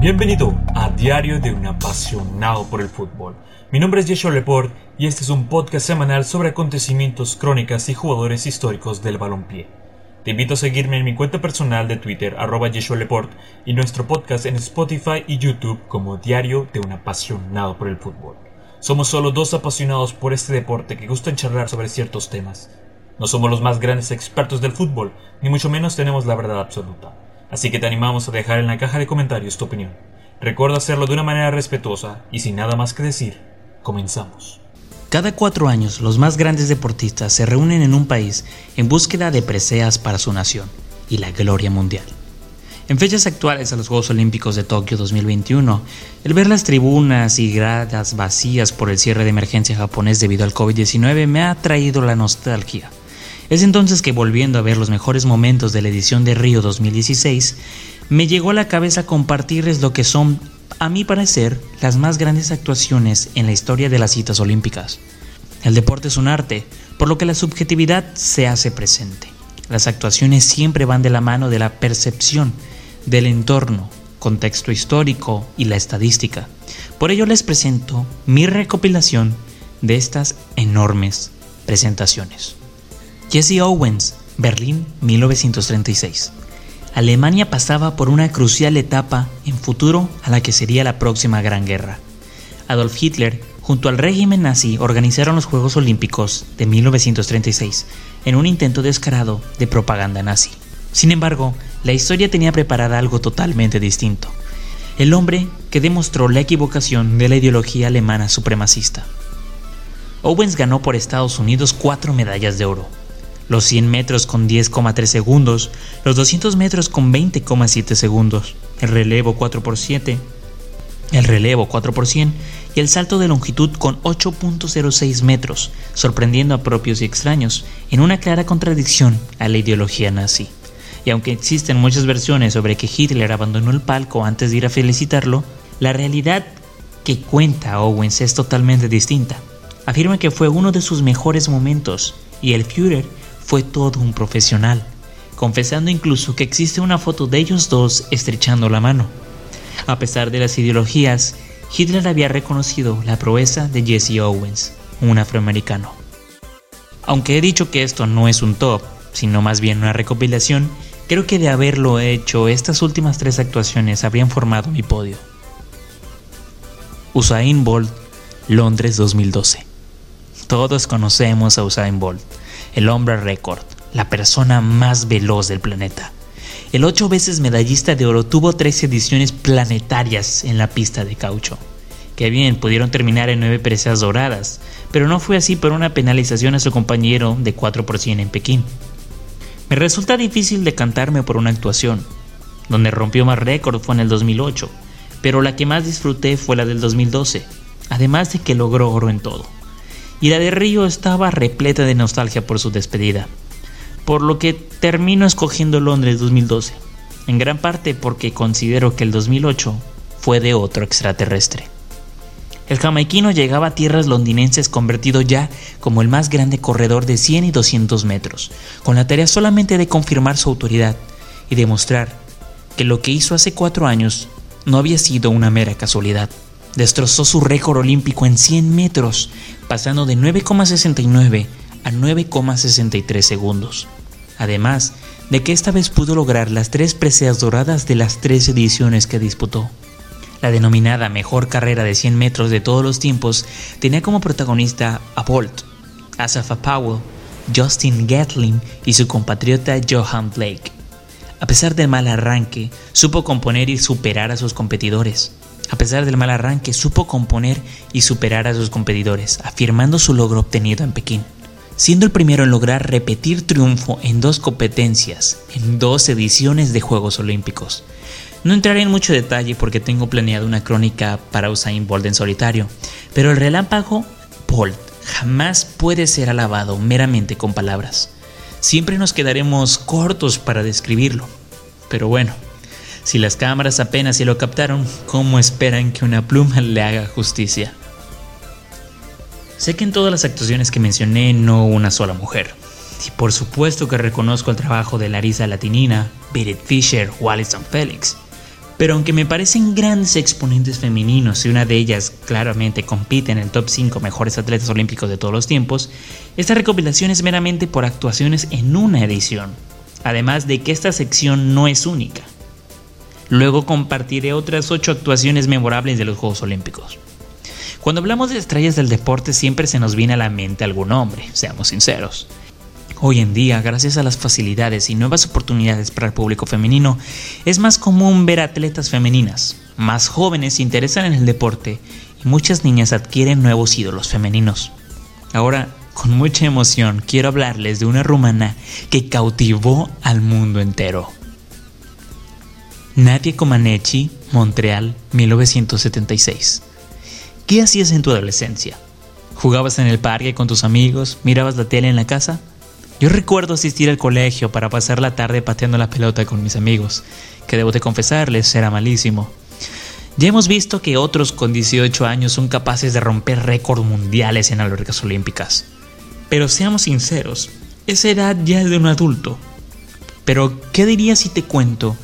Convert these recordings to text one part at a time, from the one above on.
Bienvenido a Diario de un apasionado por el fútbol. Mi nombre es Yeshua Leport y este es un podcast semanal sobre acontecimientos, crónicas y jugadores históricos del balompié. Te invito a seguirme en mi cuenta personal de Twitter, arroba y nuestro podcast en Spotify y YouTube como Diario de un apasionado por el fútbol. Somos solo dos apasionados por este deporte que gustan charlar sobre ciertos temas. No somos los más grandes expertos del fútbol, ni mucho menos tenemos la verdad absoluta así que te animamos a dejar en la caja de comentarios tu opinión. Recuerda hacerlo de una manera respetuosa y sin nada más que decir, comenzamos. Cada cuatro años los más grandes deportistas se reúnen en un país en búsqueda de preseas para su nación y la gloria mundial. En fechas actuales a los Juegos Olímpicos de Tokio 2021, el ver las tribunas y gradas vacías por el cierre de emergencia japonés debido al COVID-19 me ha traído la nostalgia es entonces que volviendo a ver los mejores momentos de la edición de Río 2016, me llegó a la cabeza compartirles lo que son, a mi parecer, las más grandes actuaciones en la historia de las citas olímpicas. El deporte es un arte, por lo que la subjetividad se hace presente. Las actuaciones siempre van de la mano de la percepción, del entorno, contexto histórico y la estadística. Por ello les presento mi recopilación de estas enormes presentaciones. Jesse Owens, Berlín, 1936. Alemania pasaba por una crucial etapa en futuro a la que sería la próxima Gran Guerra. Adolf Hitler, junto al régimen nazi, organizaron los Juegos Olímpicos de 1936 en un intento descarado de propaganda nazi. Sin embargo, la historia tenía preparada algo totalmente distinto. El hombre que demostró la equivocación de la ideología alemana supremacista. Owens ganó por Estados Unidos cuatro medallas de oro, los 100 metros con 10,3 segundos, los 200 metros con 20,7 segundos, el relevo 4 por 7, el relevo 4 por 100 y el salto de longitud con 8.06 metros, sorprendiendo a propios y extraños, en una clara contradicción a la ideología nazi. Y aunque existen muchas versiones sobre que Hitler abandonó el palco antes de ir a felicitarlo, la realidad que cuenta Owens es totalmente distinta. Afirma que fue uno de sus mejores momentos y el Führer fue todo un profesional, confesando incluso que existe una foto de ellos dos estrechando la mano. A pesar de las ideologías, Hitler había reconocido la proeza de Jesse Owens, un afroamericano. Aunque he dicho que esto no es un top, sino más bien una recopilación, creo que de haberlo hecho estas últimas tres actuaciones habrían formado mi podio. Usain Bolt, Londres 2012. Todos conocemos a Usain Bolt, el hombre récord, la persona más veloz del planeta. El ocho veces medallista de oro tuvo tres ediciones planetarias en la pista de caucho. Que bien, pudieron terminar en nueve preseas doradas, pero no fue así por una penalización a su compañero de 4 por 100 en Pekín. Me resulta difícil decantarme por una actuación. Donde rompió más récord fue en el 2008, pero la que más disfruté fue la del 2012, además de que logró oro en todo y la de Río estaba repleta de nostalgia por su despedida, por lo que termino escogiendo Londres 2012, en gran parte porque considero que el 2008 fue de otro extraterrestre. El jamaiquino llegaba a tierras londinenses convertido ya como el más grande corredor de 100 y 200 metros, con la tarea solamente de confirmar su autoridad y demostrar que lo que hizo hace cuatro años no había sido una mera casualidad destrozó su récord olímpico en 100 metros, pasando de 9,69 a 9,63 segundos. Además de que esta vez pudo lograr las tres preseas doradas de las tres ediciones que disputó. La denominada mejor carrera de 100 metros de todos los tiempos tenía como protagonista a Bolt, Asafa Powell, Justin Gatlin y su compatriota Johan Blake. A pesar del mal arranque, supo componer y superar a sus competidores. A pesar del mal arranque, supo componer y superar a sus competidores, afirmando su logro obtenido en Pekín, siendo el primero en lograr repetir triunfo en dos competencias, en dos ediciones de Juegos Olímpicos. No entraré en mucho detalle porque tengo planeado una crónica para Usain Bolt en solitario, pero el relámpago Bolt jamás puede ser alabado meramente con palabras. Siempre nos quedaremos cortos para describirlo. Pero bueno, si las cámaras apenas si lo captaron, ¿cómo esperan que una pluma le haga justicia? Sé que en todas las actuaciones que mencioné no una sola mujer. Y por supuesto que reconozco el trabajo de Larisa Latinina, Berit Fisher o Alison Felix. Pero aunque me parecen grandes exponentes femeninos y una de ellas claramente compite en el top 5 mejores atletas olímpicos de todos los tiempos, esta recopilación es meramente por actuaciones en una edición, además de que esta sección no es única. Luego compartiré otras 8 actuaciones memorables de los Juegos Olímpicos. Cuando hablamos de estrellas del deporte siempre se nos viene a la mente algún hombre, seamos sinceros. Hoy en día, gracias a las facilidades y nuevas oportunidades para el público femenino, es más común ver atletas femeninas. Más jóvenes se interesan en el deporte y muchas niñas adquieren nuevos ídolos femeninos. Ahora, con mucha emoción, quiero hablarles de una rumana que cautivó al mundo entero. Nadia Comaneci, Montreal, 1976. ¿Qué hacías en tu adolescencia? ¿Jugabas en el parque con tus amigos? ¿Mirabas la tele en la casa? Yo recuerdo asistir al colegio para pasar la tarde pateando la pelota con mis amigos, que debo de confesarles era malísimo. Ya hemos visto que otros con 18 años son capaces de romper récords mundiales en albercas olímpicas. Pero seamos sinceros, esa edad ya es de un adulto. Pero, ¿qué dirías si te cuento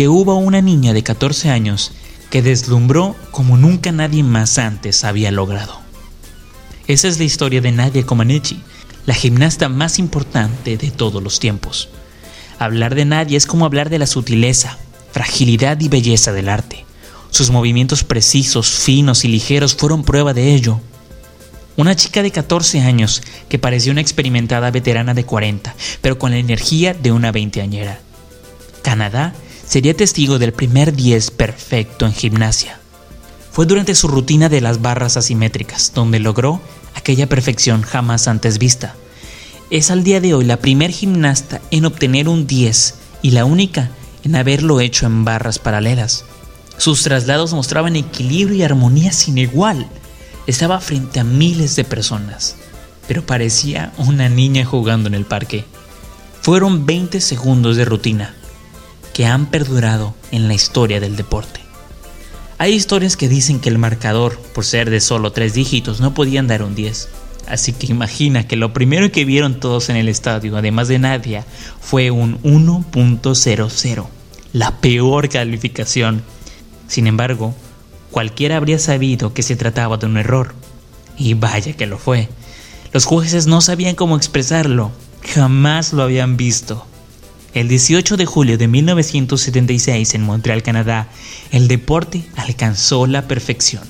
que hubo una niña de 14 años que deslumbró como nunca nadie más antes había logrado? Esa es la historia de Nadia Comaneci, la gimnasta más importante de todos los tiempos. Hablar de Nadia es como hablar de la sutileza, fragilidad y belleza del arte. Sus movimientos precisos, finos y ligeros fueron prueba de ello. Una chica de 14 años que parecía una experimentada veterana de 40, pero con la energía de una veinteañera. Canadá sería testigo del primer 10 perfecto en gimnasia. Fue durante su rutina de las barras asimétricas donde logró aquella perfección jamás antes vista. Es al día de hoy la primer gimnasta en obtener un 10 y la única en haberlo hecho en barras paralelas. Sus traslados mostraban equilibrio y armonía sin igual. Estaba frente a miles de personas, pero parecía una niña jugando en el parque. Fueron 20 segundos de rutina que han perdurado en la historia del deporte. Hay historias que dicen que el marcador, por ser de solo tres dígitos, no podían dar un 10. Así que imagina que lo primero que vieron todos en el estadio, además de Nadia, fue un 1.00, la peor calificación. Sin embargo, cualquiera habría sabido que se trataba de un error. Y vaya que lo fue. Los jueces no sabían cómo expresarlo, jamás lo habían visto. El 18 de julio de 1976 en Montreal, Canadá, el deporte alcanzó la perfección,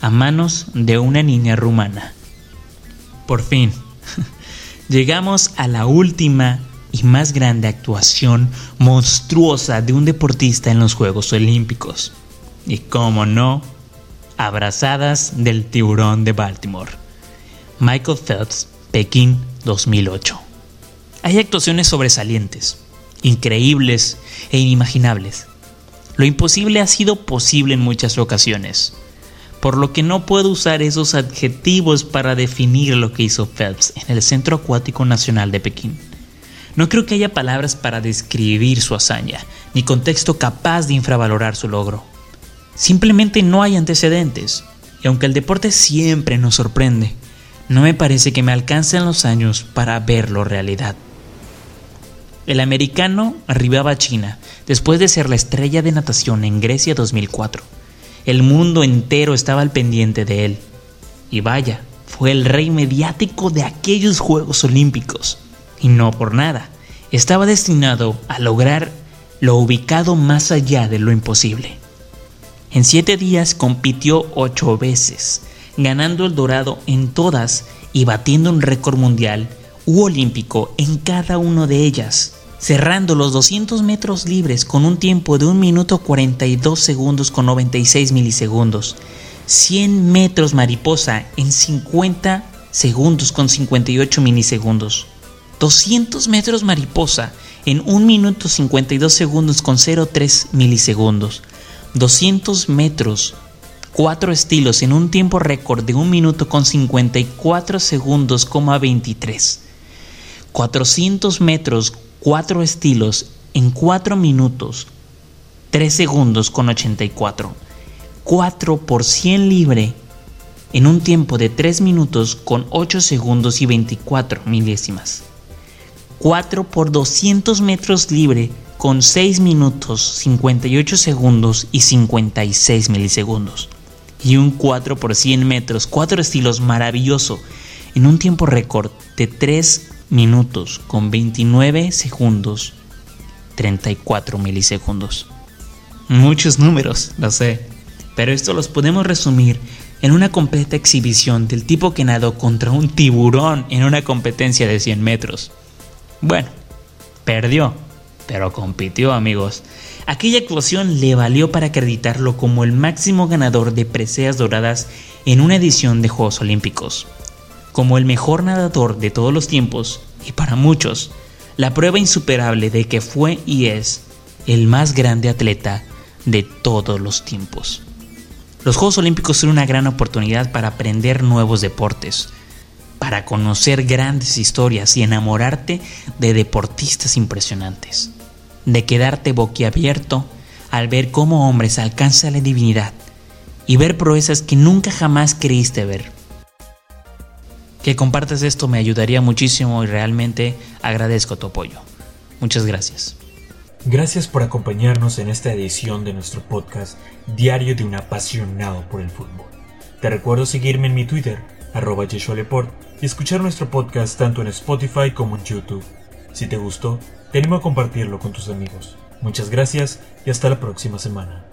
a manos de una niña rumana. Por fin, llegamos a la última y más grande actuación monstruosa de un deportista en los Juegos Olímpicos. Y como no, abrazadas del tiburón de Baltimore. Michael Phelps, Pekín 2008. Hay actuaciones sobresalientes, increíbles e inimaginables. Lo imposible ha sido posible en muchas ocasiones, por lo que no puedo usar esos adjetivos para definir lo que hizo Phelps en el Centro Acuático Nacional de Pekín. No creo que haya palabras para describir su hazaña, ni contexto capaz de infravalorar su logro. Simplemente no hay antecedentes, y aunque el deporte siempre nos sorprende, no me parece que me alcancen los años para verlo realidad. El americano arribaba a China después de ser la estrella de natación en Grecia 2004. El mundo entero estaba al pendiente de él. Y vaya, fue el rey mediático de aquellos Juegos Olímpicos. Y no por nada, estaba destinado a lograr lo ubicado más allá de lo imposible. En siete días compitió ocho veces, ganando el dorado en todas y batiendo un récord mundial u olímpico en cada una de ellas cerrando los 200 metros libres con un tiempo de 1 minuto 42 segundos con 96 milisegundos, 100 metros mariposa en 50 segundos con 58 milisegundos, 200 metros mariposa en 1 minuto 52 segundos con 03 milisegundos, 200 metros 4 estilos en un tiempo récord de 1 minuto con 54 segundos, 23. 400 metros cuatro estilos en 4 minutos 3 segundos con 84. 4 por 100 libre en un tiempo de 3 minutos con 8 segundos y 24 milésimas. 4 por 200 metros libre con 6 minutos 58 segundos y 56 milisegundos. Y un 4 por 100 metros, 4 estilos maravilloso, en un tiempo récord de 3 minutos con 29 segundos 34 milisegundos. Muchos números, lo sé, pero esto los podemos resumir en una completa exhibición del tipo que nadó contra un tiburón en una competencia de 100 metros. Bueno, perdió, pero compitió amigos. Aquella actuación le valió para acreditarlo como el máximo ganador de preseas doradas en una edición de Juegos Olímpicos, como el mejor nadador de todos los tiempos y para muchos, la prueba insuperable de que fue y es el más grande atleta de todos los tiempos. Los Juegos Olímpicos son una gran oportunidad para aprender nuevos deportes, para conocer grandes historias y enamorarte de deportistas impresionantes, de quedarte boquiabierto al ver cómo hombres alcanzan la divinidad y ver proezas que nunca jamás creíste ver. Que compartas esto me ayudaría muchísimo y realmente agradezco tu apoyo. Muchas gracias. Gracias por acompañarnos en esta edición de nuestro podcast Diario de un apasionado por el fútbol. Te recuerdo seguirme en mi Twitter, arroba y escuchar nuestro podcast tanto en Spotify como en YouTube. Si te gustó, te animo a compartirlo con tus amigos. Muchas gracias y hasta la próxima semana.